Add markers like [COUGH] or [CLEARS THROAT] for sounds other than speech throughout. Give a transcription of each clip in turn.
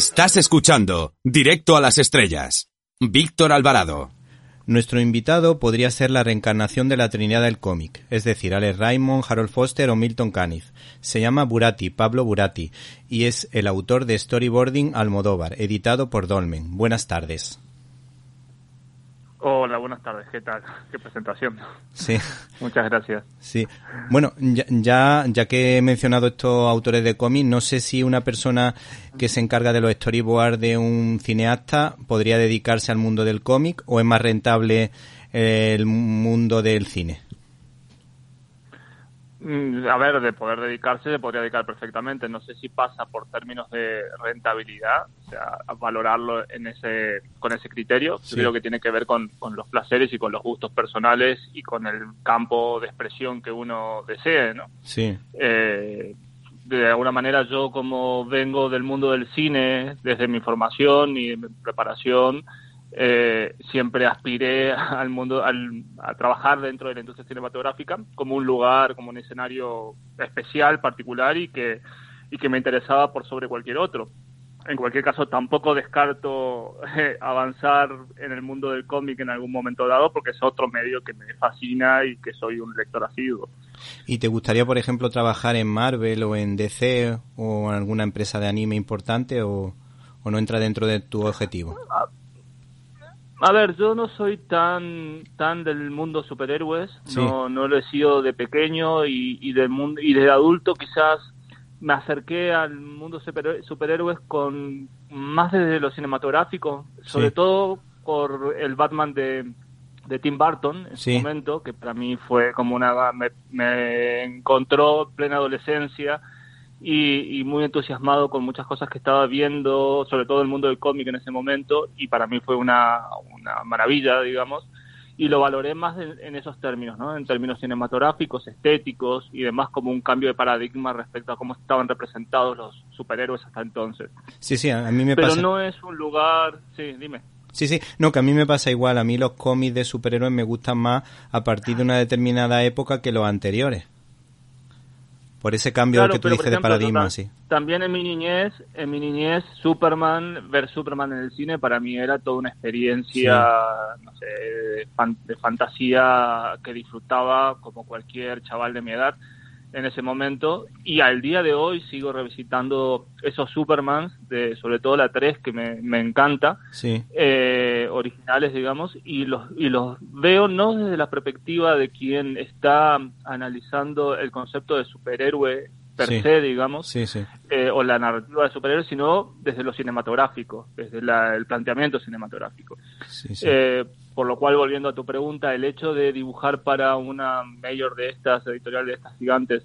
Estás escuchando Directo a las Estrellas. Víctor Alvarado. Nuestro invitado podría ser la reencarnación de la Trinidad del cómic, es decir, Alex Raymond, Harold Foster o Milton Caniff. Se llama Burati, Pablo Burati, y es el autor de Storyboarding Almodóvar, editado por Dolmen. Buenas tardes. Hola, buenas tardes. ¿Qué tal? Qué presentación. Sí. Muchas gracias. Sí. Bueno, ya, ya, que he mencionado estos autores de cómics, no sé si una persona que se encarga de los storyboards de un cineasta podría dedicarse al mundo del cómic o es más rentable el mundo del cine. Mm, a ver, de poder dedicarse, se podría dedicar perfectamente. No sé si pasa por términos de rentabilidad, o sea, valorarlo en ese, con ese criterio. creo que tiene que ver con, con, los placeres y con los gustos personales y con el campo de expresión que uno desee, ¿no? Sí. Eh, de alguna manera yo como vengo del mundo del cine, desde mi formación y mi preparación, eh, siempre aspiré al mundo, al, a trabajar dentro de la industria cinematográfica como un lugar, como un escenario especial, particular y que, y que me interesaba por sobre cualquier otro. En cualquier caso, tampoco descarto eh, avanzar en el mundo del cómic en algún momento dado, porque es otro medio que me fascina y que soy un lector asiduo. ¿Y te gustaría, por ejemplo, trabajar en Marvel o en DC o en alguna empresa de anime importante o, o no entra dentro de tu objetivo? Ah, a ver, yo no soy tan tan del mundo superhéroes, no no lo he sido de pequeño y, y del mundo y de adulto quizás me acerqué al mundo superhéroes con más desde lo cinematográfico, sobre todo por el Batman de, de Tim Burton en su momento, que para mí fue como una me, me encontró plena adolescencia y, muy entusiasmado con muchas cosas que estaba viendo, sobre todo el mundo del cómic en ese momento, y para mí fue una, una maravilla, digamos, y lo valoré más en, esos términos, ¿no? En términos cinematográficos, estéticos y demás, como un cambio de paradigma respecto a cómo estaban representados los superhéroes hasta entonces. Sí, sí, a mí me Pero pasa. Pero no es un lugar. Sí, dime. Sí, sí, no, que a mí me pasa igual. A mí los cómics de superhéroes me gustan más a partir de una determinada época que los anteriores por ese cambio que tú dices de paradigma, sí. También en mi niñez, en mi niñez, Superman, ver Superman en el cine para mí era toda una experiencia, no sé, de, fantasía que disfrutaba como cualquier chaval de mi edad en ese momento y al día de hoy sigo revisitando esos Supermans, de, sobre todo la 3 que me, me encanta, eh, originales digamos, y los, y los veo no desde la perspectiva de quien está analizando el concepto de superhéroe per se, digamos, eh, o la narrativa de superhéroe, sino desde lo cinematográfico, desde el planteamiento cinematográfico. Eh, por lo cual, volviendo a tu pregunta, el hecho de dibujar para una mayor de estas, editorial de estas gigantes,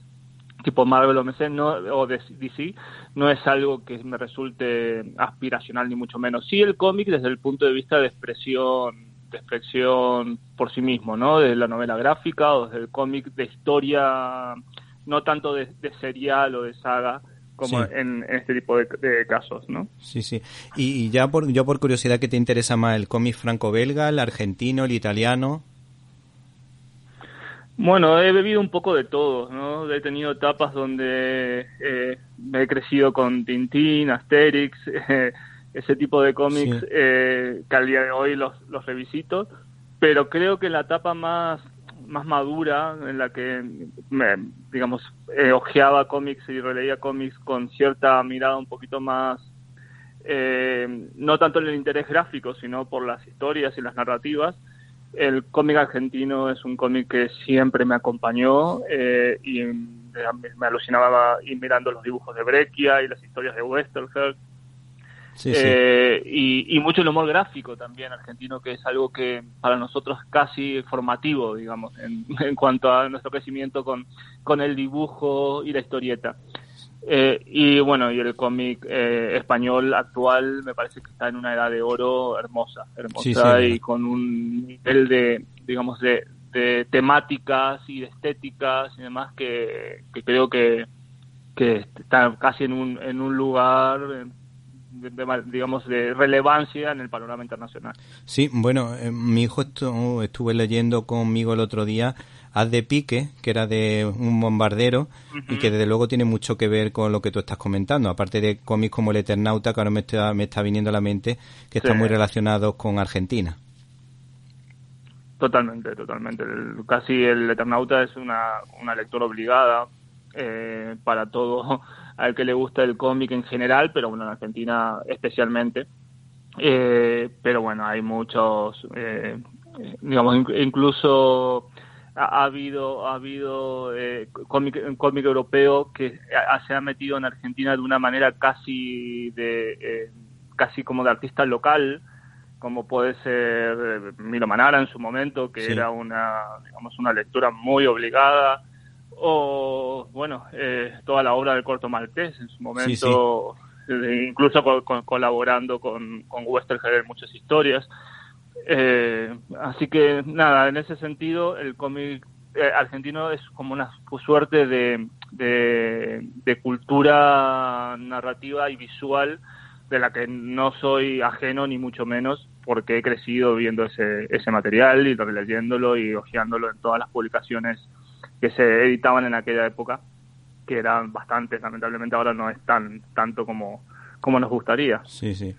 tipo Marvel o, MC, no, o DC, no es algo que me resulte aspiracional ni mucho menos. Sí el cómic desde el punto de vista de expresión de expresión por sí mismo, ¿no? Desde la novela gráfica o desde el cómic de historia no tanto de, serial o de saga como en, este tipo de, casos, ¿no? Sí, sí. Y, ya por, yo por curiosidad, ¿qué te interesa más? ¿El cómic franco-belga, el argentino, el italiano? Bueno, he bebido un poco de todo, ¿no? He tenido etapas donde eh, me he crecido con Tintín, Asterix, [LAUGHS] ese tipo de cómics eh, que al día de hoy los, los revisito, pero creo que la etapa más más madura, en la que, me, digamos, eh, ojeaba cómics y releía cómics con cierta mirada un poquito más, eh, no tanto en el interés gráfico, sino por las historias y las narrativas. El cómic argentino es un cómic que siempre me acompañó eh, y me alucinaba ir mirando los dibujos de Breccia y las historias de Eh, y, mucho el humor gráfico también argentino, que es algo que para nosotros es casi formativo, digamos, [LAUGHS] en, cuanto a nuestro crecimiento con, con el dibujo y la historieta. Eh, y bueno, y el cómic eh, español actual me parece que está en una edad de oro hermosa, hermosa y con un nivel de, digamos, de, de temáticas y de estéticas y demás que, que creo que, que está casi en un, en un lugar digamos, de relevancia en el panorama internacional. Sí, bueno, eh, mi hijo estuve leyendo conmigo el otro día Haz de Pique, que era de un bombardero y que desde luego tiene mucho que ver con lo que tú estás comentando, aparte de cómics como El Eternauta, que ahora me está, me está viniendo a la mente, que están muy relacionados con Argentina. Totalmente, totalmente. casi El Eternauta es una, una lectura obligada eh, para todo al que le gusta el cómic en general, pero bueno, en Argentina especialmente. Eh, pero bueno, hay muchos, eh, digamos, incluso ha, habido ha habido eh, cómic, cómic europeo que se ha metido en Argentina de una manera casi de eh, casi como de artista local como puede ser Milo Manara en su momento que era una digamos una lectura muy obligada o bueno eh, toda la obra del corto maltés en su momento eh, incluso colaborando con, con Westerger en muchas historias. Eh, así que nada en ese sentido el cómic eh, argentino es como una suerte de, de, de cultura narrativa y visual de la que no soy ajeno ni mucho menos porque he crecido viendo ese, ese material y leyéndolo y hojeándolo en todas las publicaciones que se editaban en aquella época, que eran bastantes, lamentablemente ahora no es tan tanto como, como nos gustaría. Sí, sí.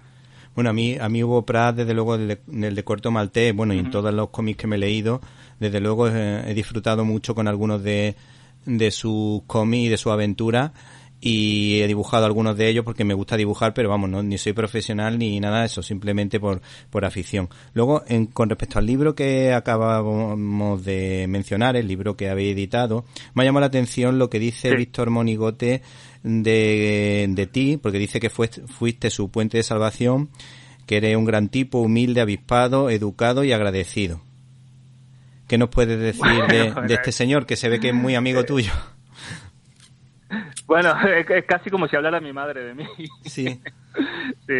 Bueno, a mí, a mí Hugo Pratt, desde luego, el de, el de Corto Maltés, bueno, y en todos los cómics que me he leído, desde luego he, disfrutado mucho con algunos de, de sus cómics y de su aventura y he dibujado algunos de ellos porque me gusta dibujar, pero vamos, no, ni soy profesional ni nada de eso, simplemente por, por afición. Luego, en, con respecto al libro que acabamos de mencionar, el libro que habéis editado, me ha llamado la atención lo que dice Víctor Monigote de, de ti, porque dice que fuiste, fuiste su puente de salvación, que eres un gran tipo, humilde, avispado, educado y agradecido. ¿Qué nos puedes decir [LAUGHS] de, de este señor que se ve que es muy amigo tuyo? Bueno, [LAUGHS] es, casi como si hablara mi madre de mí. Sí. [LAUGHS] sí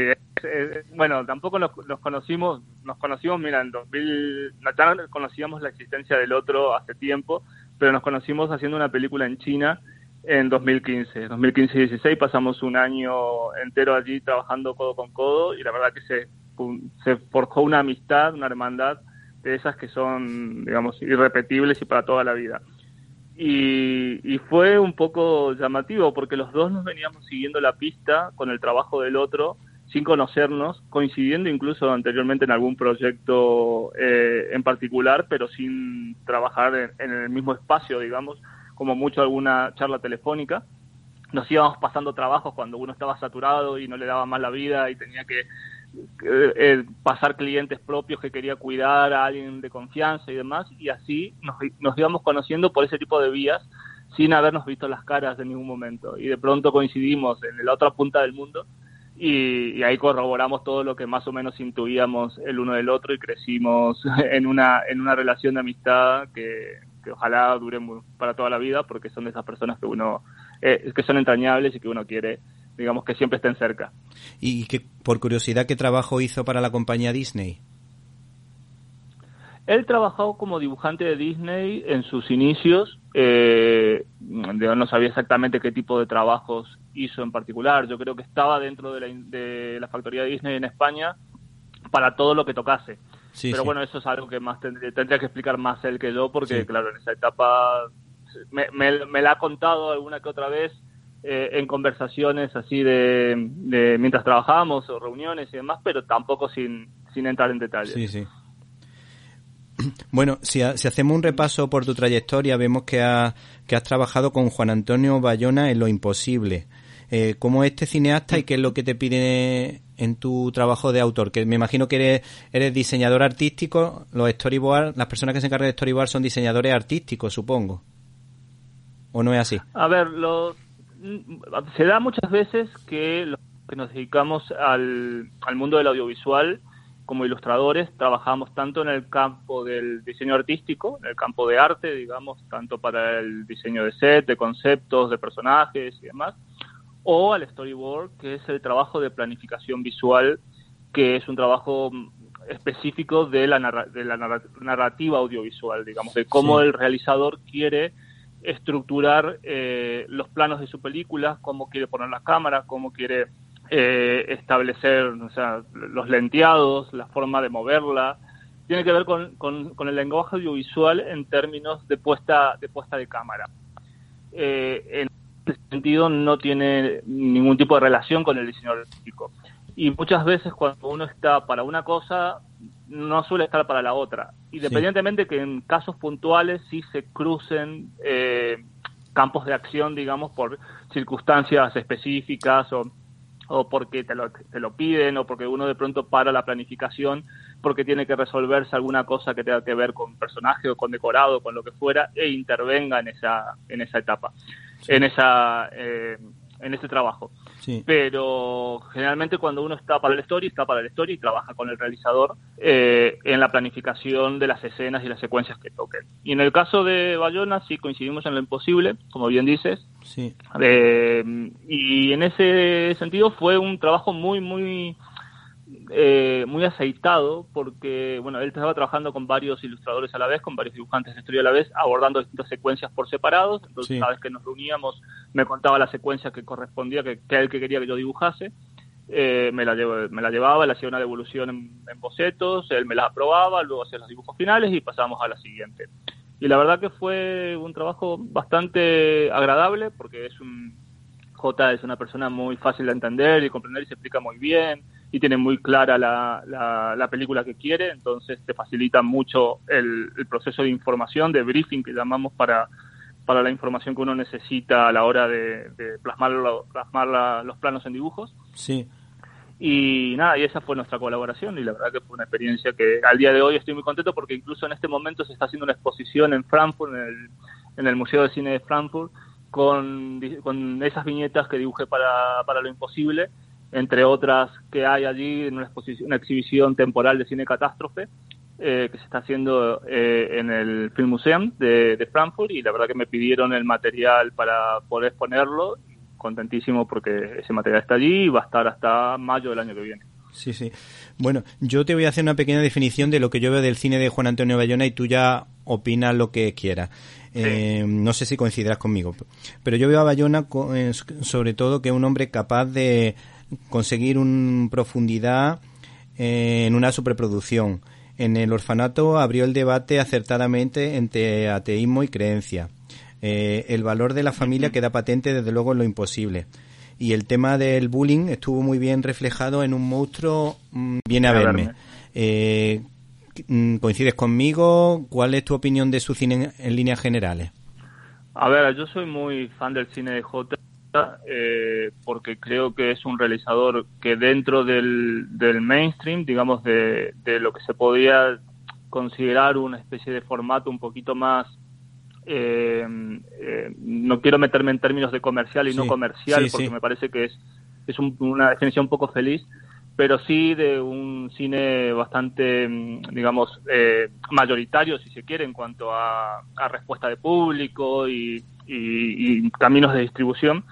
bueno, tampoco nos, conocimos, nos conocimos, mira, en 2000, ya conocíamos la existencia del otro hace tiempo, pero nos conocimos haciendo una película en China en 2015. 2015 y 16 pasamos un año entero allí trabajando codo con codo y la verdad que se, se forjó una amistad, una hermandad de esas que son, digamos, irrepetibles y para toda la vida. Y, fue un poco llamativo porque los dos nos veníamos siguiendo la pista con el trabajo del otro sin conocernos, coincidiendo incluso anteriormente en algún proyecto eh, en particular, pero sin trabajar en, el mismo espacio, digamos, como mucho alguna charla telefónica. Nos íbamos pasando trabajos cuando uno estaba saturado y no le daba más la vida y tenía que eh, pasar clientes propios que quería cuidar a alguien de confianza y demás, y así nos, íbamos conociendo por ese tipo de vías sin habernos visto las caras en ningún momento. Y de pronto coincidimos en la otra punta del mundo y, ahí corroboramos todo lo que más o menos intuíamos el uno del otro y crecimos [LAUGHS] en una, en una relación de amistad que, ojalá dure para toda la vida porque son de esas personas que uno, eh, que son entrañables y que uno quiere digamos que siempre estén cerca. Y que, por curiosidad, ¿qué trabajo hizo para la compañía Disney? Él trabajó como dibujante de Disney en sus inicios. Eh, no sabía exactamente qué tipo de trabajos hizo en particular. Yo creo que estaba dentro de la, de la factoría de Disney en España para todo lo que tocase. Pero bueno, eso es algo que más tendría, que explicar más él que yo, porque claro, en esa etapa me, me, me la ha contado alguna que otra vez eh, en conversaciones así de, mientras trabajábamos o reuniones y demás, pero tampoco sin, sin entrar en detalles. Sí, sí. [CLEARS THROAT] Bueno, si, si, hacemos un repaso por tu trayectoria, vemos que, que has trabajado con Juan Antonio Bayona en Lo Imposible. Eh, ¿Cómo es este cineasta y qué es lo que te pide en tu trabajo de autor? Que me imagino que eres, eres diseñador artístico, los storyboard, las personas que se encargan de storyboard son diseñadores artísticos, supongo. ¿O no es así? A ver, los se da muchas veces que los que nos dedicamos al, al mundo del audiovisual como ilustradores trabajamos tanto en el campo del diseño artístico, en el campo de arte, digamos, tanto para el diseño de set, de conceptos, de personajes y demás, o al storyboard, que es el trabajo de planificación visual, que es un trabajo específico de la, de la narrativa audiovisual, digamos, de cómo el realizador quiere estructurar eh, los planos de su película, cómo quiere poner las cámaras, cómo quiere eh, establecer o sea, los lenteados, la forma de moverla. Tiene que ver con, el lenguaje audiovisual en términos de puesta de, puesta de cámara. Eh, en ese sentido no tiene ningún tipo de relación con el diseño artístico. Y muchas veces cuando uno está para una cosa, no suele estar para la otra. Independientemente que en casos puntuales sí se crucen eh, campos de acción, digamos, por circunstancias específicas o o porque te lo, te lo piden o porque uno de pronto para la planificación porque tiene que resolverse alguna cosa que tenga que ver con personaje o con decorado, con lo que fuera, e intervenga en esa, en esa etapa, en esa eh, en ese trabajo. Pero generalmente cuando uno está para el story, está para el story y trabaja con el realizador eh, en la planificación de las escenas y las secuencias que toquen. Y en el caso de Bayona sí coincidimos en lo imposible, como bien dices. Sí. Eh, y en ese sentido fue un trabajo muy, muy eh, muy aceitado porque, bueno, él estaba trabajando con varios ilustradores a la vez, con varios dibujantes de historia a la vez, abordando distintas secuencias por separados. Entonces, cada vez que nos reuníamos, me contaba la secuencia que correspondía, que, que él que quería que yo dibujase. Eh, me, la me la llevaba, le hacía una devolución en, bocetos, él me la aprobaba, luego hacía los dibujos finales y pasamos a la siguiente. Y la verdad que fue un trabajo bastante agradable porque es un J es una persona muy fácil de entender y comprender y se explica muy bien y tiene muy clara la, la, película que quiere, entonces te facilita mucho el, proceso de información, de briefing que llamamos para, para la información que uno necesita a la hora de, plasmar, plasmar los planos en dibujos. Sí. Y nada, y esa fue nuestra colaboración y la verdad que fue una experiencia que al día de hoy estoy muy contento porque incluso en este momento se está haciendo una exposición en Frankfurt, en el, en el Museo de Cine de Frankfurt, con, con esas viñetas que dibujé para, para lo imposible entre otras que hay allí en una, exposición, una exhibición temporal de cine catástrofe eh, que se está haciendo eh, en el Film Museum de, Frankfurt y la verdad que me pidieron el material para poder exponerlo, contentísimo porque ese material está allí y va a estar hasta mayo del año que viene. Sí, sí. Bueno, yo te voy a hacer una pequeña definición de lo que yo veo del cine de Juan Antonio Bayona y tú ya opinas lo que quieras. Eh, no sé si coincidirás conmigo, pero yo veo a Bayona sobre todo que es un hombre capaz de conseguir una profundidad en una superproducción. En el orfanato abrió el debate acertadamente entre ateísmo y creencia. Eh, el valor de la familia queda patente desde luego en lo imposible. Y el tema del bullying estuvo muy bien reflejado en un monstruo mm, viene a verme. Eh, mm, ¿Coincides conmigo? ¿Cuál es tu opinión de su cine en líneas generales? A ver, yo soy muy fan del cine de J eh, porque creo que es un realizador que dentro del, mainstream, digamos, de, lo que se podía considerar una especie de formato un poquito más eh, eh, no quiero meterme en términos de comercial y no comercial porque me parece que es, es una definición un poco feliz pero sí de un cine bastante, digamos, mayoritario, si se quiere, en cuanto a, respuesta de público y, y, caminos de distribución,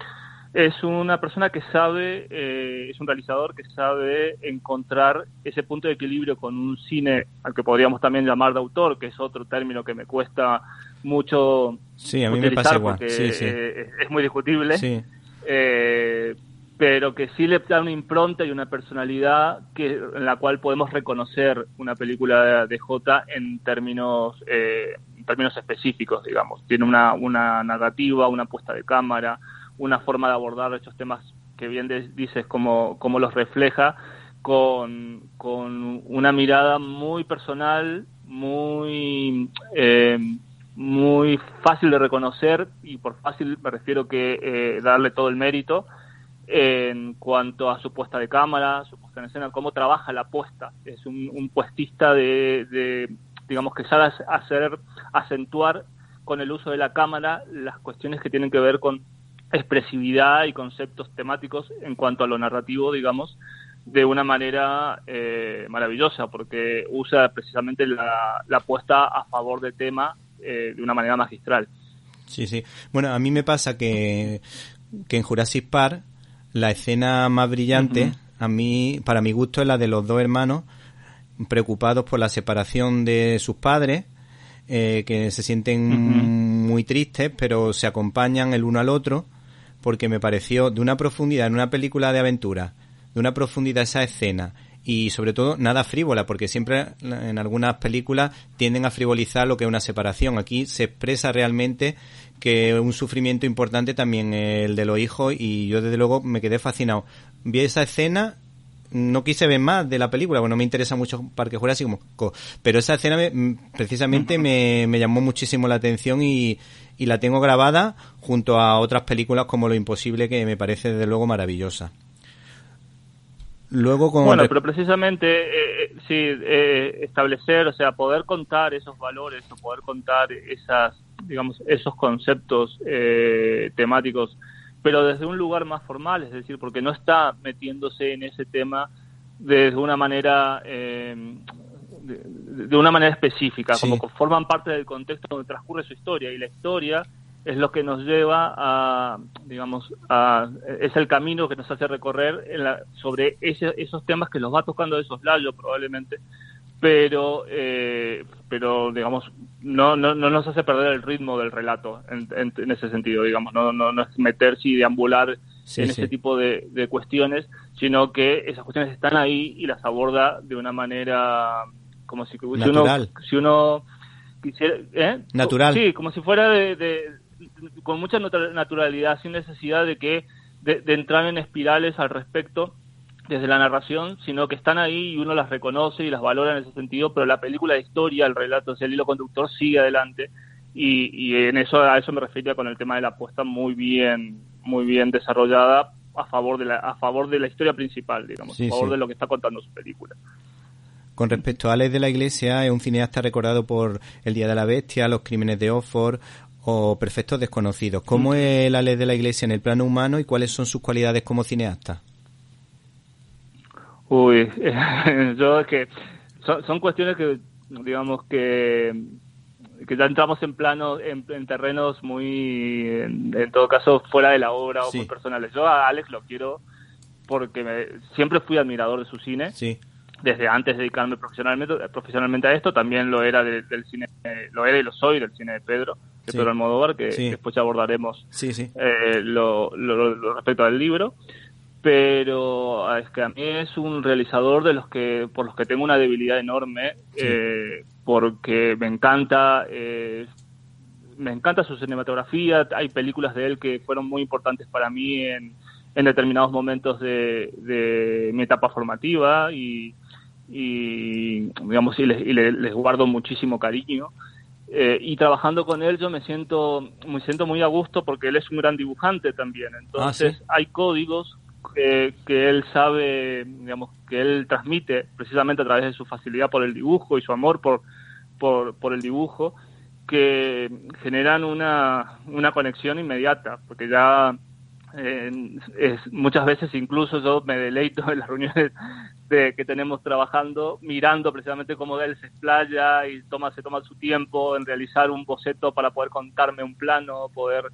es una persona que sabe, eh, es un realizador que sabe encontrar ese punto de equilibrio con un cine al que podríamos también llamar de autor, que es otro término que me cuesta mucho sí, a mí me pasa igual. porque eh, es muy discutible, eh, pero que sí le da una impronta y una personalidad que en la cual podemos reconocer una película de, J en términos términos específicos, digamos. Tiene una, una narrativa, una puesta de cámara, una forma de abordar estos temas que bien dices, como, como los refleja, con, con una mirada muy personal, muy, eh, muy fácil de reconocer, y por fácil me refiero que eh, darle todo el mérito en cuanto a su puesta de cámara, su puesta en escena, cómo trabaja la puesta. Es un, puestista de, digamos, que sabe hacer, acentuar con el uso de la cámara las cuestiones que tienen que ver con expresividad y conceptos temáticos en cuanto a lo narrativo, digamos, de una manera eh, maravillosa, porque usa precisamente la, la puesta a favor del tema eh, de una manera magistral. Sí, sí. Bueno, a mí me pasa que, que en Jurassic Park la escena más brillante, a mí, para mi gusto, es la de los dos hermanos preocupados por la separación de sus padres, eh, que se sienten muy tristes, pero se acompañan el uno al otro, porque me pareció de una profundidad en una película de aventura, de una profundidad esa escena. Y sobre todo nada frívola, porque siempre en algunas películas tienden a frivolizar lo que es una separación. Aquí se expresa realmente que un sufrimiento importante también el de los hijos y yo desde luego me quedé fascinado. Vi esa escena no quise ver más de la película, porque no me interesa mucho Parque Jurásico, pero esa escena precisamente me, me, llamó muchísimo la atención y, y la tengo grabada junto a otras películas como Lo Imposible, que me parece desde luego maravillosa. Luego bueno, pero precisamente eh, eh, sí eh, establecer, o sea, poder contar esos valores o poder contar esas, digamos, esos conceptos temáticos, pero desde un lugar más formal, es decir, porque no está metiéndose en ese tema desde una manera de, una manera específica, como que forman parte del contexto donde transcurre su historia y la historia es lo que nos lleva a, digamos, a, es el camino que nos hace recorrer sobre esos temas que los va tocando de layos probablemente, pero, eh, pero digamos, no, no, no nos hace perder el ritmo del relato en, ese sentido, digamos, no, no, no es meterse y deambular en ese tipo de, cuestiones, sino que esas cuestiones están ahí y las aborda de una manera como si, uno, si uno quisiera... ¿eh? Natural. Sí, como si fuera de con mucha naturalidad, sin necesidad de que de, entrar en espirales al respecto desde la narración, sino que están ahí y uno las reconoce y las valora en ese sentido, pero la película de historia, el relato, el hilo conductor sigue adelante y, y en eso a eso me refería con el tema de la apuesta muy bien muy bien desarrollada a favor de la a favor de la historia principal, digamos, a favor de lo que está contando su película. Con respecto a Alex de la Iglesia, es un cineasta recordado por El Día de la Bestia, Los Crímenes de Oxford o perfectos desconocidos. ¿Cómo mm. es la ley de la Iglesia en el plano humano y cuáles son sus cualidades como cineasta? Uy, [LAUGHS] yo es que son, cuestiones que, digamos que que ya entramos en plano en, terrenos muy en, todo caso fuera de la obra o muy personales. Yo a Alex lo quiero porque siempre fui admirador de su cine. Sí. Desde antes de dedicarme profesionalmente, profesionalmente a esto, también lo era del cine, lo era y lo soy del cine de Pedro, de Pedro Almodóvar, que, después ya abordaremos eh, lo, respecto al libro. Pero ah, es que a mí es un realizador de los que, por los que tengo una debilidad enorme, eh, porque me encanta, eh, me encanta su cinematografía, hay películas de él que fueron muy importantes para mí en, en determinados momentos de, de mi etapa formativa y, y digamos y les, les, guardo muchísimo cariño. Eh, y trabajando con él yo me siento me siento muy a gusto porque él es un gran dibujante también. Entonces ah, hay códigos que, él sabe digamos que él transmite precisamente a través de su facilidad por el dibujo y su amor por por, por el dibujo que generan una, una conexión inmediata porque ya eh, es, muchas veces incluso yo me deleito en las reuniones de, que tenemos trabajando, mirando precisamente cómo él se explaya y toma, se toma su tiempo en realizar un boceto para poder contarme un plano, poder,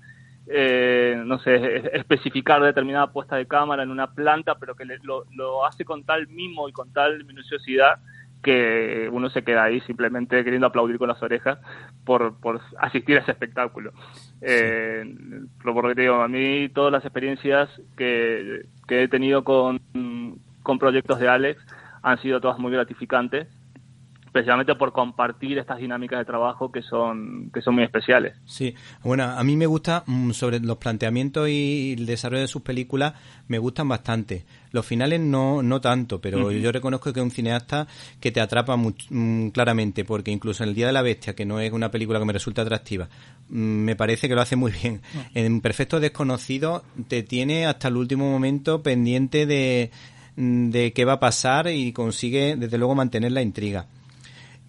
eh, no sé, especificar determinada puesta de cámara en una planta, pero que lo, lo hace con tal mimo y con tal minuciosidad que uno se queda ahí simplemente queriendo aplaudir con las orejas por, por asistir a ese espectáculo. Eh, por digo, a mí todas las experiencias que, que he tenido con, con proyectos de Alex han sido todas muy gratificantes especialmente por compartir estas dinámicas de trabajo que son que son muy especiales. Sí, bueno, a mí me gusta mm, sobre los planteamientos y el desarrollo de sus películas me gustan bastante. Los finales no no tanto, pero yo reconozco que es un cineasta que te atrapa muy, mm, claramente porque incluso en El día de la bestia, que no es una película que me resulta atractiva, mm, me parece que lo hace muy bien. En Perfecto desconocido te tiene hasta el último momento pendiente de de qué va a pasar y consigue desde luego mantener la intriga.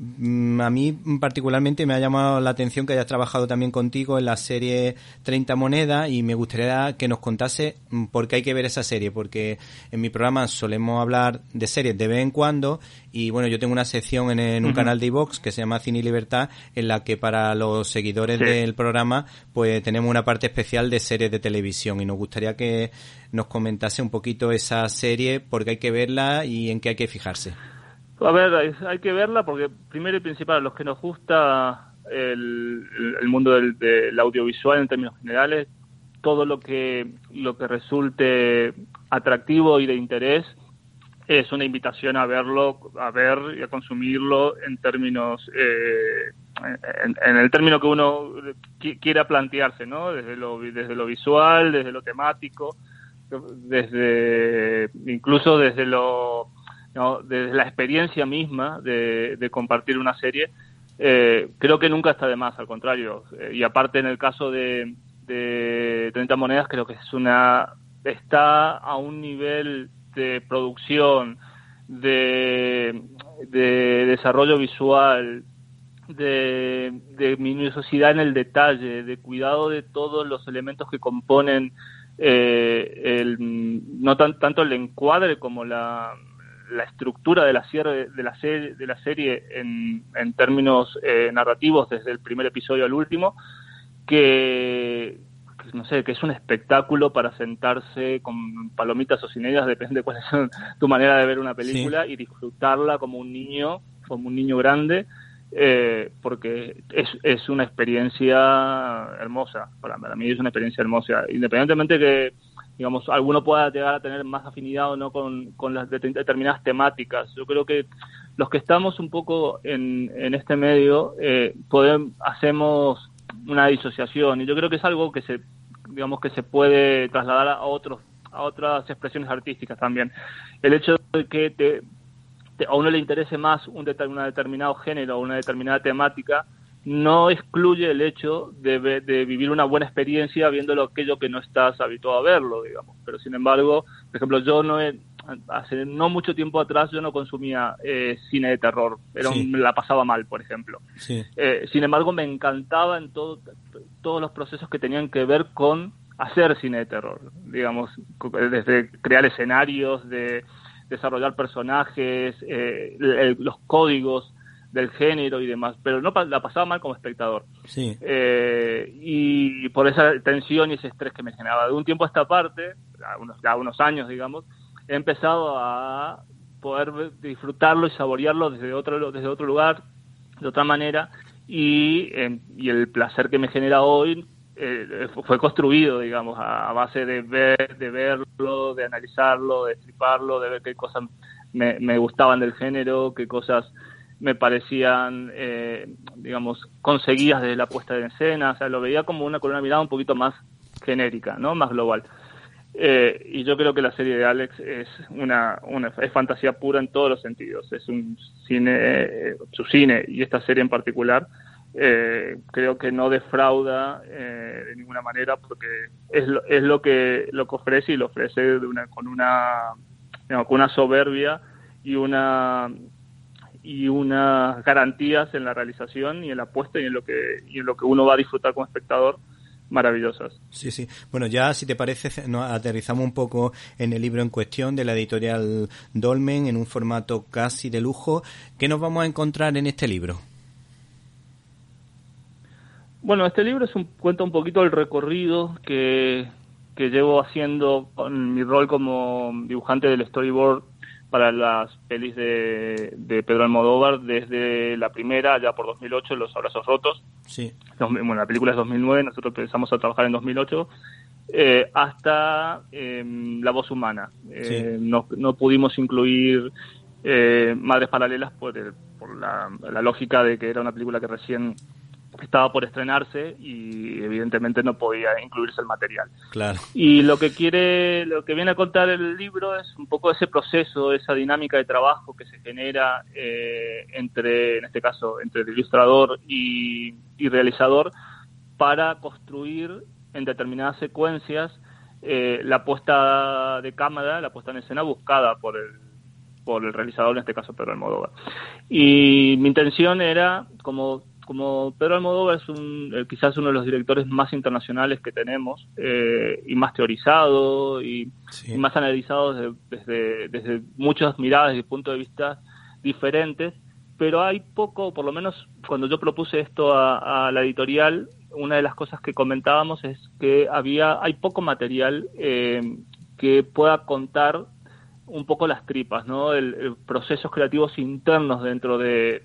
Mm, a mí particularmente me ha llamado la atención que hayas trabajado también contigo en la serie 30 monedas y me gustaría que nos contase mm, por qué hay que ver esa serie, porque en mi programa solemos hablar de series de vez en cuando y bueno, yo tengo una sección en, un canal de iVox que se llama Cine y Libertad en la que para los seguidores del programa pues tenemos una parte especial de series de televisión y nos gustaría que nos comentase un poquito esa serie, por qué hay que verla y en qué hay que fijarse. A ver, hay, que verla porque primero y principal, a los que nos gusta el, mundo del, audiovisual en términos generales, todo lo que, lo que resulte atractivo y de interés es una invitación a verlo, a ver y a consumirlo en términos, eh, en, el término que uno quiera plantearse, ¿no? Desde lo, desde lo visual, desde lo temático, desde, incluso desde lo, desde la experiencia misma de, compartir una serie, eh, creo que nunca está de más, al contrario. Eh, y aparte, en el caso de, de 30 monedas, creo que es una está a un nivel de producción, de, de desarrollo visual, de, de, minuciosidad en el detalle, de cuidado de todos los elementos que componen eh, el, no tan, tanto el encuadre como la, la estructura de la, de la, serie, de la serie en, en términos eh, narrativos desde el primer episodio al último, que, no sé, que es un espectáculo para sentarse con palomitas o sin ellas, depende de cuál es [LAUGHS] tu manera de ver una película, y disfrutarla como un niño, como un niño grande, eh, porque es, es una experiencia hermosa, para, mí es una experiencia hermosa, independientemente que digamos, alguno pueda llegar a tener más afinidad o no con, con las determinadas temáticas. Yo creo que los que estamos un poco en, en este medio eh, podemos, hacemos una disociación y yo creo que es algo que se digamos que se puede trasladar a otros a otras expresiones artísticas también el hecho de que te, a uno le interese más un, determinado género o una determinada temática no excluye el hecho de, de, vivir una buena experiencia viendo aquello que no estás habituado a verlo, digamos. Pero sin embargo, por ejemplo, yo no he, hace no mucho tiempo atrás yo no consumía eh, cine de terror, era la pasaba mal, por ejemplo. Eh, sin embargo, me encantaba en todo, todos los procesos que tenían que ver con hacer cine de terror, digamos, desde crear escenarios, de desarrollar personajes, eh, los códigos del género y demás, pero no la pasaba mal como espectador. Sí. Eh, y por esa tensión y ese estrés que me generaba. De un tiempo a esta parte, ya unos, años, digamos, he empezado a poder disfrutarlo y saborearlo desde otro, desde otro lugar, de otra manera, y, em, y el placer que me genera hoy eh, fue construido, digamos, a, base de ver, de verlo, de analizarlo, de estriparlo, de ver qué cosas me, me gustaban del género, qué cosas me parecían, eh, digamos, conseguidas desde la puesta de escena, o sea, lo veía como una, con una mirada un poquito más genérica, ¿no? Más global. Eh, y yo creo que la serie de Alex es una, es fantasía pura en todos los sentidos. Es un cine, eh, su cine y esta serie en particular, creo que no defrauda de ninguna manera porque es lo, es lo que lo que ofrece y lo ofrece de una, con una con una soberbia y una y unas garantías en la realización y en la apuesta y en lo que y en lo que uno va a disfrutar como espectador maravillosas. Sí, sí. Bueno, ya si te parece, nos aterrizamos un poco en el libro en cuestión de la editorial Dolmen en un formato casi de lujo. ¿Qué nos vamos a encontrar en este libro? Bueno, este libro es un, cuenta un poquito el recorrido que, que llevo haciendo con mi rol como dibujante del storyboard para las pelis de, de, Pedro Almodóvar desde la primera, ya por 2008, Los Abrazos Rotos. Sí. Bueno, la película es 2009, nosotros empezamos a trabajar en 2008, eh, hasta em, La Voz Humana. Eh, no, no, pudimos incluir eh, Madres Paralelas por, por la, la lógica de que era una película que recién estaba por estrenarse y evidentemente no podía incluirse el material. Claro. Y lo que quiere, lo que viene a contar el libro es un poco ese proceso, esa dinámica de trabajo que se genera eh, entre, en este caso, entre el ilustrador y, realizador para construir en determinadas secuencias eh, la puesta de cámara, la puesta en escena buscada por el por el realizador, en este caso Pedro Almodóvar. Y mi intención era, como, como Pedro Almodóvar es un, eh, quizás uno de los directores más internacionales que tenemos eh, y más teorizado y, más analizado desde, desde, muchas miradas y puntos de vista diferentes, pero hay poco, por lo menos cuando yo propuse esto a, la editorial, una de las cosas que comentábamos es que había hay poco material eh, que pueda contar un poco las tripas, ¿no? El, procesos creativos internos dentro de,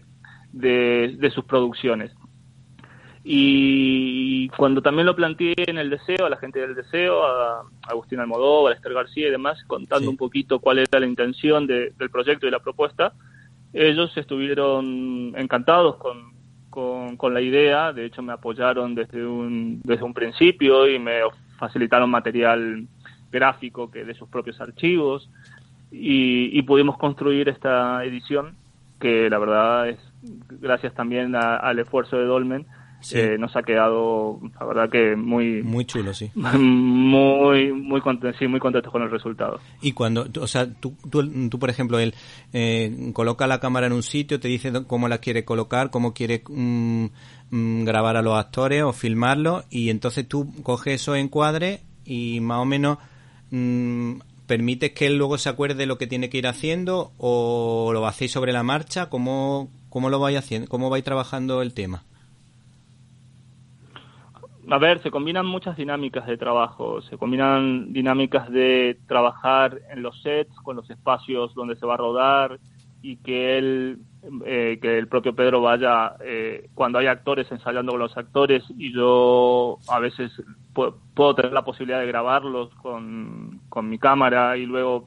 de, sus producciones. Y cuando también lo planteé en el deseo, a la gente del deseo, a Agustín Almodóvar, a Esther García y demás, contando un poquito cuál era la intención del proyecto y la propuesta, ellos estuvieron encantados con, con, la idea, de hecho me apoyaron desde un, desde un principio y me facilitaron material gráfico que de sus propios archivos. Y, pudimos construir esta edición que la verdad es gracias también al esfuerzo de Dolmen eh, nos ha quedado la verdad que muy muy chulo sí. [LAUGHS] muy muy contentos sí, muy contentos con el resultado. Y cuando o sea tú, tú, por ejemplo él eh, coloca la cámara en un sitio te dice cómo la quiere colocar cómo quiere mm, mm, grabar a los actores o filmarlo y entonces tú coges esos encuadres y más o menos mm, permites que él luego se acuerde lo que tiene que ir haciendo o lo hacéis sobre la marcha cómo cómo lo vais haciendo cómo vais trabajando el tema a ver, se combinan muchas dinámicas de trabajo, se combinan dinámicas de trabajar en los sets, con los espacios donde se va a rodar y que él, eh, que el propio Pedro vaya, eh, cuando hay actores ensayando con los actores. Y yo a veces puedo, tener la posibilidad de grabarlos con, con mi cámara y luego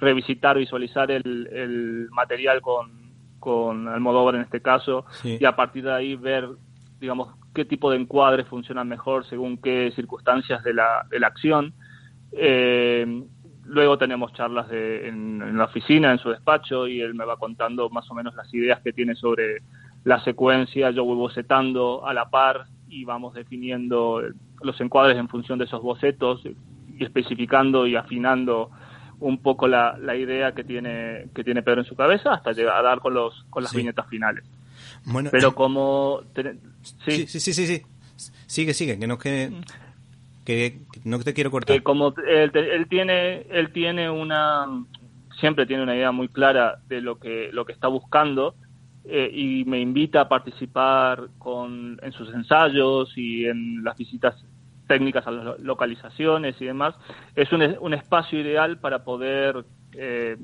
revisitar, visualizar el, el material con, con Almodóvar en este caso y a partir de ahí ver digamos, qué tipo de encuadres funcionan mejor según qué circunstancias de la, de la acción. Eh, luego tenemos charlas de, en, la oficina, en su despacho, y él me va contando más o menos las ideas que tiene sobre la secuencia. Yo voy bocetando a la par y vamos definiendo los encuadres en función de esos bocetos y especificando y afinando un poco la, la idea que tiene que tiene Pedro en su cabeza hasta llegar a dar con los con las viñetas finales. Bueno, pero eh, como ¿Sí? sí, sí, sí, Sigue, sigue, que no que, que, no te quiero cortar. como él, tiene él tiene una siempre tiene una idea muy clara de lo que lo que está buscando eh, y me invita a participar con en sus ensayos y en las visitas técnicas a las localizaciones y demás es un, un espacio ideal para poder eh,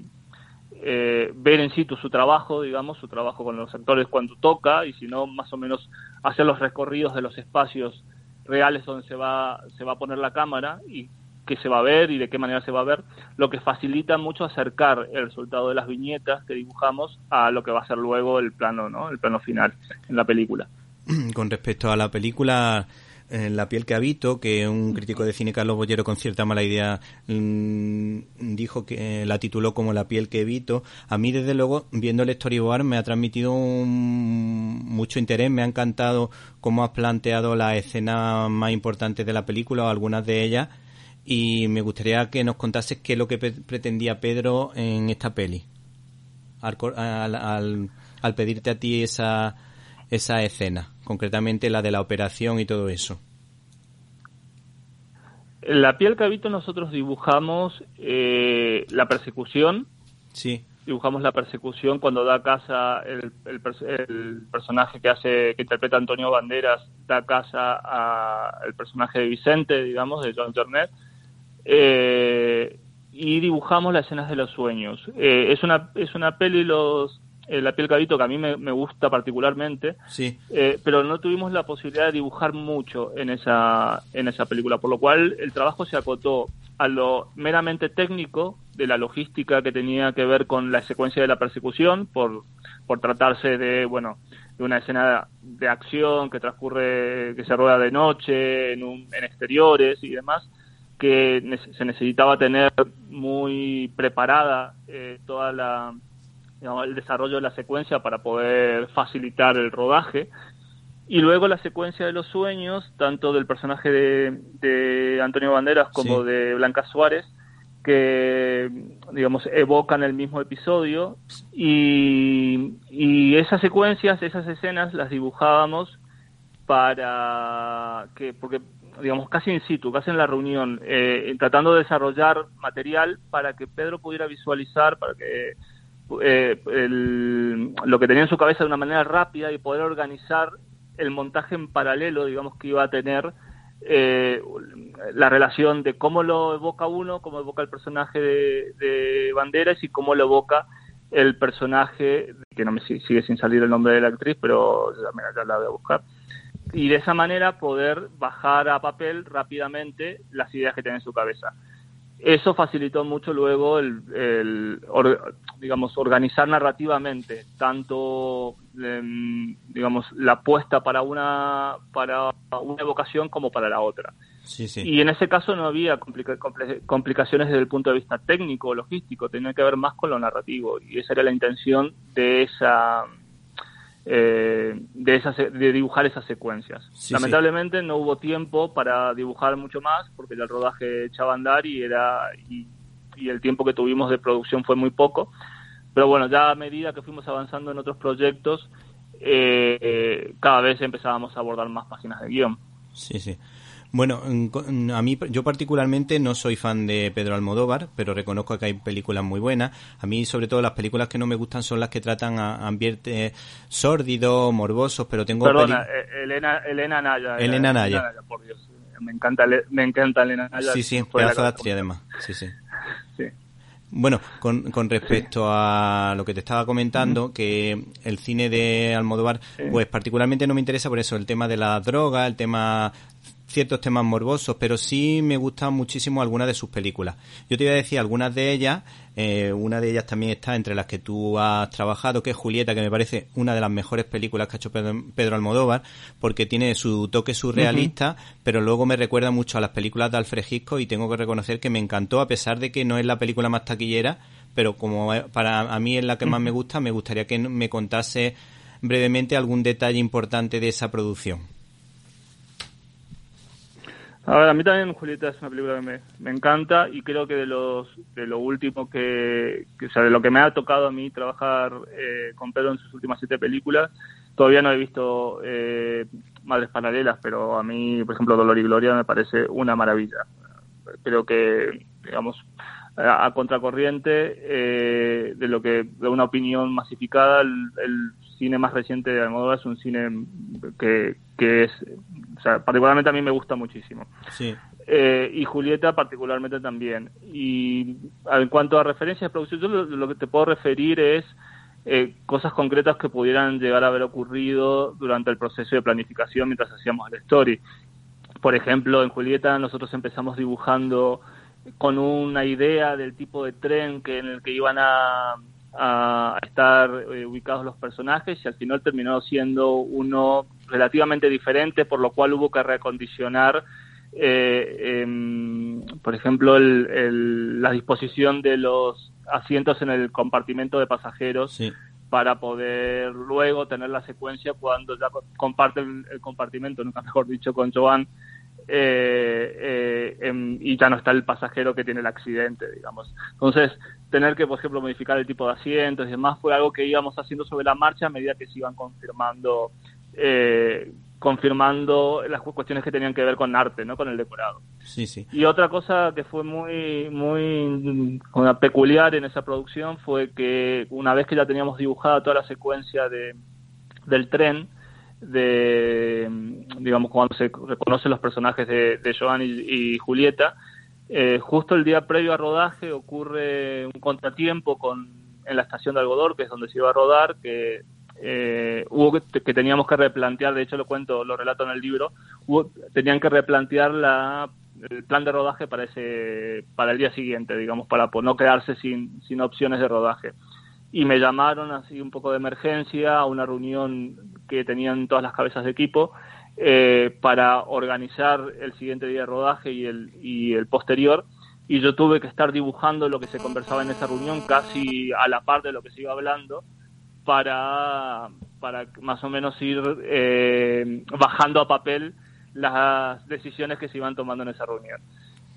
eh, ver en situ su trabajo, digamos, su trabajo con los actores cuando toca y si no, más o menos hacer los recorridos de los espacios reales donde se va, se va a poner la cámara y qué se va a ver y de qué manera se va a ver, lo que facilita mucho acercar el resultado de las viñetas que dibujamos a lo que va a ser luego el plano, ¿no? El plano final en la película. Con respecto a la película, en La piel que habito, que un crítico de cine, Carlos Bollero, con cierta mala idea, mm, dijo que la tituló como La piel que evito. A mí, desde luego, viendo el storyboard, me ha transmitido mucho interés, me ha encantado cómo has planteado las escenas más importantes de la película, o algunas de ellas, y me gustaría que nos contases qué es lo que pretendía Pedro en esta peli, al, al pedirte a ti esa esa escena, concretamente la de la operación y todo eso? La piel cabito nosotros dibujamos eh, la persecución. Sí. Dibujamos la persecución cuando da casa el, el, personaje que hace que interpreta Antonio Banderas da casa al personaje de Vicente, digamos, de John Jornet. Eh, y dibujamos las escenas de los sueños. Eh, es una es una peli los eh, la piel cabito que a mí me, gusta particularmente, sí. Eh, pero no tuvimos la posibilidad de dibujar mucho en esa, en esa película, por lo cual el trabajo se acotó a lo meramente técnico de la logística que tenía que ver con la secuencia de la persecución, por, por tratarse de, bueno, de una escena de acción que transcurre, que se rueda de noche, en, un, en exteriores y demás, que se necesitaba tener muy preparada eh, toda la el desarrollo de la secuencia para poder facilitar el rodaje. Y luego la secuencia de los sueños, tanto del personaje de, Antonio Banderas como de Blanca Suárez, que digamos evocan el mismo episodio. Y, y esas secuencias, esas escenas las dibujábamos para que, porque digamos casi in situ, casi en la reunión, eh, tratando de desarrollar material para que Pedro pudiera visualizar, para que eh, el, lo que tenía en su cabeza de una manera rápida y poder organizar el montaje en paralelo, digamos que iba a tener eh, la relación de cómo lo evoca uno, cómo evoca el personaje de, de Banderas y cómo lo evoca el personaje, que no me sigue sin salir el nombre de la actriz, pero ya, la voy a buscar, y de esa manera poder bajar a papel rápidamente las ideas que tiene en su cabeza. Eso facilitó mucho luego el, digamos, organizar narrativamente tanto, em, digamos, la apuesta para una, para una evocación como para la otra. Y en ese caso no había complicaciones desde el punto de vista técnico o logístico, tenía que ver más con lo narrativo y esa era la intención de esa eh, de, esas, de dibujar esas secuencias. Lamentablemente no hubo tiempo para dibujar mucho más porque el rodaje echaba a andar y, era, y, el tiempo que tuvimos de producción fue muy poco. Pero bueno, ya a medida que fuimos avanzando en otros proyectos, eh, eh, cada vez empezábamos a abordar más páginas de guion. Sí, sí. Bueno, a mí, yo particularmente no soy fan de Pedro Almodóvar, pero reconozco que hay películas muy buenas. A mí, sobre todo, las películas que no me gustan son las que tratan a ambientes sórdidos, morbosos, pero tengo... Perdona, eh, Elena, Elena Naya. Elena Naya. por Dios. Me encanta, me encanta Elena Naya. Sí, sí, pedazo de actriz además. Sí. sí. Bueno, con, con respecto a lo que te estaba comentando, que el cine de Almodóvar, pues particularmente no me interesa por eso, el tema de la droga, el tema ciertos temas morbosos, pero sí me gustan muchísimo algunas de sus películas. Yo te iba a decir algunas de ellas, eh, una de ellas también está entre las que tú has trabajado, que es Julieta, que me parece una de las mejores películas que ha hecho Pedro, Almodóvar, porque tiene su toque surrealista, pero luego me recuerda mucho a las películas de Alfred Hitchcock y tengo que reconocer que me encantó, a pesar de que no es la película más taquillera, pero como para a mí es la que más me gusta, me gustaría que me contase brevemente algún detalle importante de esa producción. A ver, a mí también Julieta es una película que me, me encanta y creo que de los de lo último que, que, o sea, de lo que me ha tocado a mí trabajar eh, con Pedro en sus últimas siete películas, todavía no he visto eh, Madres Paralelas, pero a mí, por ejemplo, Dolor y Gloria me parece una maravilla. Creo que, digamos, a, contracorriente eh, de lo que de una opinión masificada, el, el cine más reciente de Almodóvar es un cine que, que es o sea, particularmente a mí me gusta muchísimo. Sí. Eh, y Julieta particularmente también. Y en cuanto a referencias de producción, yo lo, que te puedo referir es eh, cosas concretas que pudieran llegar a haber ocurrido durante el proceso de planificación mientras hacíamos el story. Por ejemplo, en Julieta nosotros empezamos dibujando con una idea del tipo de tren que en el que iban a, a estar eh, ubicados los personajes y al final terminó siendo uno relativamente diferente, por lo cual hubo que recondicionar, eh, em, por ejemplo, la disposición de los asientos en el compartimento de pasajeros. para poder luego tener la secuencia cuando ya comparten el compartimento, nunca mejor dicho, con Joan, eh, eh, y ya no está el pasajero que tiene el accidente, digamos. Entonces, tener que, por ejemplo, modificar el tipo de asientos y demás fue algo que íbamos haciendo sobre la marcha a medida que se iban confirmando eh, confirmando las cuestiones que tenían que ver con arte, ¿no? Con el decorado. Sí, sí. Y otra cosa que fue muy, muy peculiar en esa producción fue que una vez que ya teníamos dibujada toda la secuencia de, del tren, de, digamos, cuando se reconocen los personajes de, de Joan y, Julieta, eh, justo el día previo a rodaje ocurre un contratiempo con, en la estación de Algodor, que es donde se iba a rodar, que eh, hubo que, teníamos que replantear, de hecho lo cuento, lo relato en el libro, hubo, tenían que replantear la, el plan de rodaje para ese para el día siguiente, digamos, para no quedarse sin, sin opciones de rodaje y me llamaron así un poco de emergencia a una reunión que tenían todas las cabezas de equipo eh, para organizar el siguiente día de rodaje y el, y el posterior y yo tuve que estar dibujando lo que se conversaba en esa reunión casi a la par de lo que se iba hablando para, para más o menos ir eh, bajando a papel las decisiones que se iban tomando en esa reunión.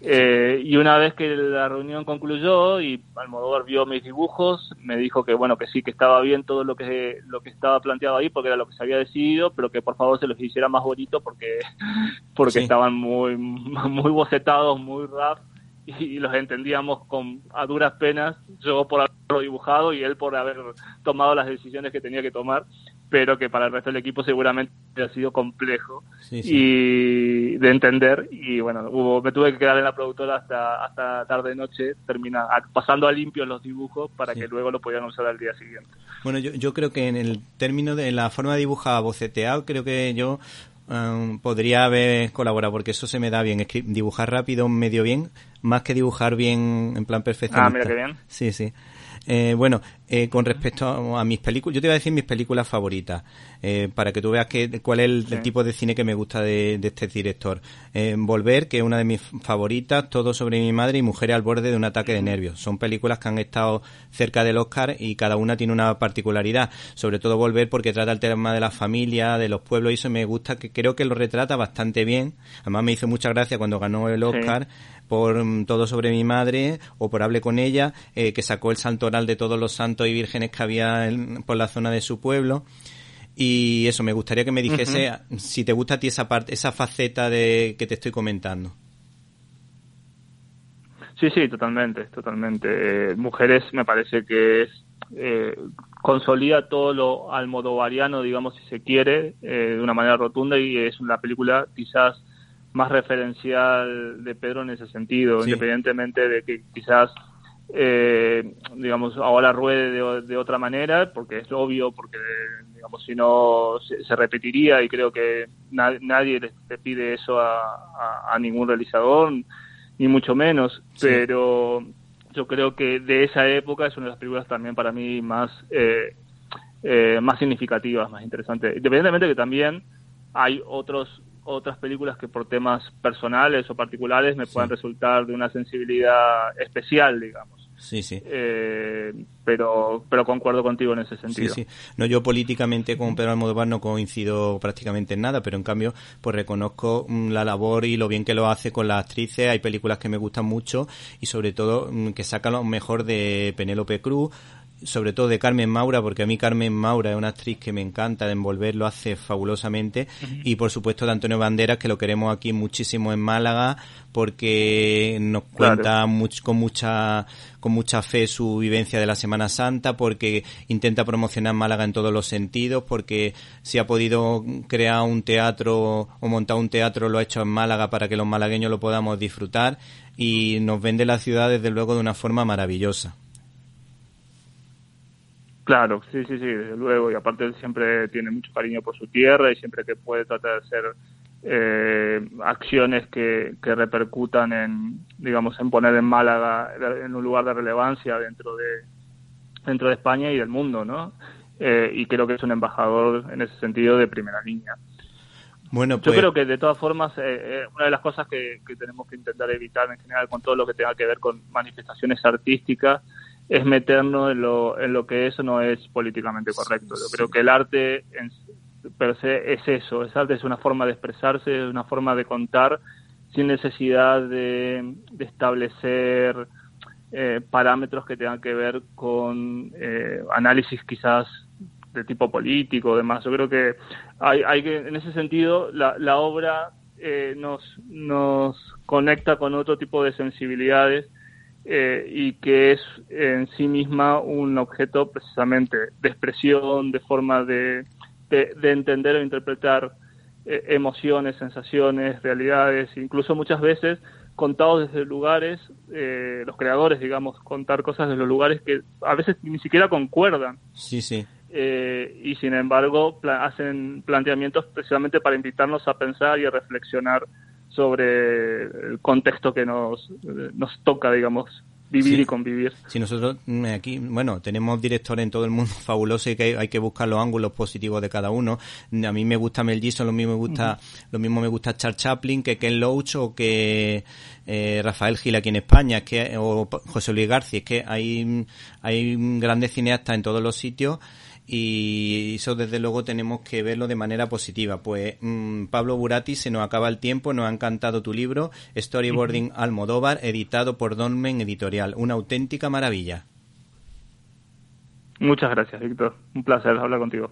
Eh, y una vez que la reunión concluyó y Almodóvar vio mis dibujos, me dijo que bueno, que sí, que estaba bien todo lo que lo que estaba planteado ahí porque era lo que se había decidido, pero que por favor se los hiciera más bonito porque [LAUGHS] porque estaban muy [LAUGHS] muy bocetados, muy rough y los entendíamos con a duras penas, yo por haberlo dibujado y él por haber tomado las decisiones que tenía que tomar pero que para el resto del equipo seguramente ha sido complejo y de entender y bueno hubo, me tuve que quedar en la productora hasta hasta tarde noche termina pasando a limpio los dibujos para que luego lo pudieran usar al día siguiente. Bueno yo, yo creo que en el término de la forma de dibujar boceteado creo que yo um, podría haber colaborado porque eso se me da bien. Dibujar rápido medio bien más que dibujar bien en plan perfecto ah mira qué bien. Sí sí eh, bueno, eh, con respecto a, mis películas, yo te voy a decir mis películas favoritas, eh, para que tú veas que, cuál es el, tipo de cine que me gusta de, este director. Volver, que es una de mis favoritas, Todo sobre mi madre y Mujeres al borde de un ataque de nervios. Son películas que han estado cerca del Oscar y cada una tiene una particularidad. Sobre todo Volver porque trata el tema de la familia, de los pueblos y eso me gusta, que creo que lo retrata bastante bien. Además me hizo mucha gracia cuando ganó el Oscar por mm, Todo sobre mi madre o por Hable con ella, eh, que sacó el santoral de todos los santos y vírgenes que había por la zona de su pueblo. Y eso, me gustaría que me dijese si te gusta a ti esa parte, esa faceta de que te estoy comentando. Sí, sí, totalmente, totalmente. Eh, Mujeres me parece que es eh, consolida todo lo almodovariano, digamos, si se quiere, de una manera rotunda y es una película quizás más referencial de Pedro en ese sentido, independientemente de que quizás, eh, digamos, ahora ruede de, otra manera, porque es obvio, porque, digamos, si no se, repetiría y creo que nadie le, pide eso a, ningún realizador, ni mucho menos, pero yo creo que de esa época es una de las películas también para mí más, eh, eh, más significativas, más interesantes, independientemente de que también hay otros otras películas que por temas personales o particulares me puedan resultar de una sensibilidad especial, digamos. Sí, sí. Eh, pero, pero concuerdo contigo en ese sentido. Sí, sí. No, yo políticamente con Pedro Almodóvar no coincido prácticamente en nada, pero en cambio, pues reconozco mm, la labor y lo bien que lo hace con las actrices. Hay películas que me gustan mucho y sobre todo mm, que saca lo mejor de Penélope Cruz sobre todo de Carmen Maura, porque a mí Carmen Maura es una actriz que me encanta, de envolver lo hace fabulosamente, y por supuesto de Antonio Banderas, que lo queremos aquí muchísimo en Málaga, porque nos cuenta con mucha con mucha fe su vivencia de la Semana Santa, porque intenta promocionar Málaga en todos los sentidos, porque si ha podido crear un teatro o montar un teatro lo ha hecho en Málaga para que los malagueños lo podamos disfrutar. Y nos vende la ciudad desde luego de una forma maravillosa. Claro, sí, sí, sí, desde luego. Y aparte él siempre tiene mucho cariño por su tierra y siempre que puede tratar de hacer eh, acciones que, que repercutan en, digamos, en poner en Málaga en un lugar de relevancia dentro de dentro de España y del mundo, ¿no? Eh, y creo que es un embajador en ese sentido de primera línea. Bueno, Yo pues creo que de todas formas, eh, una de las cosas que, que tenemos que intentar evitar en general con todo lo que tenga que ver con manifestaciones artísticas es meternos en lo, en lo que eso no es políticamente correcto. Yo creo que el arte en per se es eso, es arte, es una forma de expresarse, es una forma de contar sin necesidad de, establecer eh, parámetros que tengan que ver con eh, análisis quizás de tipo político o demás. Yo creo que hay, hay que, en ese sentido, la, la obra eh, nos, nos conecta con otro tipo de sensibilidades eh, y que es en sí misma un objeto precisamente de expresión, de forma de, de, entender o interpretar eh, emociones, sensaciones, realidades, incluso muchas veces contados desde lugares, eh, los creadores, digamos, contar cosas de los lugares que a veces ni siquiera concuerdan. Sí, sí. y sin embargo hacen planteamientos precisamente para invitarnos a pensar y a reflexionar sobre el contexto que nos, nos toca, digamos, vivir y convivir. Si nosotros mm, aquí, bueno, tenemos directores en todo el mundo [LAUGHS] fabulosos y que hay, que buscar los ángulos positivos de cada uno. A mí me gusta Mel Gibson, lo mismo me gusta, lo mismo me gusta Charles Chaplin, que Ken Loach o que eh, Rafael Gil aquí en España, es que, o José Luis García, es que hay, hay grandes cineastas en todos los sitios y eso desde luego tenemos que verlo de manera positiva. Pues mm, Pablo Burati, se nos acaba el tiempo, nos ha encantado tu libro, Storyboarding Almodóvar, editado por Dolmen Editorial. Una auténtica maravilla. Muchas gracias, Víctor. Un placer hablar contigo.